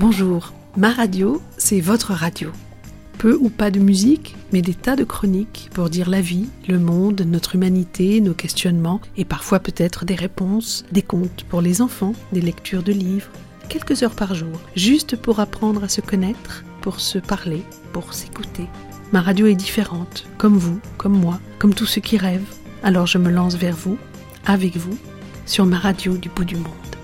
Bonjour, ma radio, c'est votre radio. Peu ou pas de musique, mais des tas de chroniques pour dire la vie, le monde, notre humanité, nos questionnements et parfois peut-être des réponses, des contes pour les enfants, des lectures de livres, quelques heures par jour, juste pour apprendre à se connaître, pour se parler, pour s'écouter. Ma radio est différente, comme vous, comme moi, comme tous ceux qui rêvent. Alors je me lance vers vous, avec vous, sur ma radio du bout du monde.